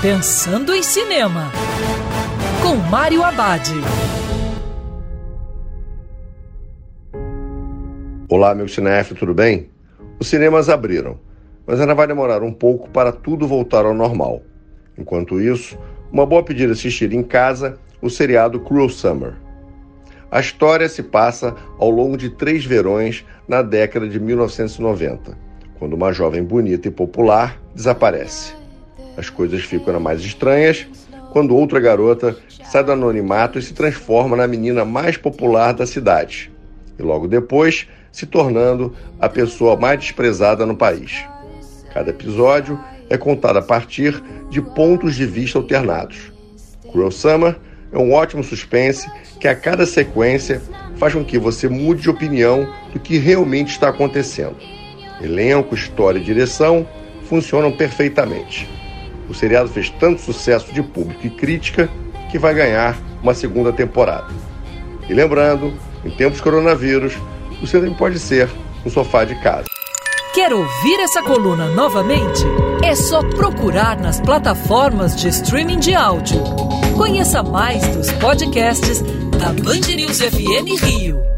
Pensando em Cinema, com Mário Abad. Olá, meu cinef, tudo bem? Os cinemas abriram, mas ainda vai demorar um pouco para tudo voltar ao normal. Enquanto isso, uma boa pedida assistir em casa o seriado Cruel Summer. A história se passa ao longo de três verões na década de 1990, quando uma jovem bonita e popular desaparece. As coisas ficam mais estranhas quando outra garota sai do anonimato e se transforma na menina mais popular da cidade, e logo depois se tornando a pessoa mais desprezada no país. Cada episódio é contado a partir de pontos de vista alternados. Cruel Summer é um ótimo suspense que a cada sequência faz com que você mude de opinião do que realmente está acontecendo. Elenco, história e direção funcionam perfeitamente. O seriado fez tanto sucesso de público e crítica que vai ganhar uma segunda temporada. E lembrando, em tempos coronavírus, o também pode ser um sofá de casa. Quer ouvir essa coluna novamente? É só procurar nas plataformas de streaming de áudio. Conheça mais dos podcasts da Band News FM Rio.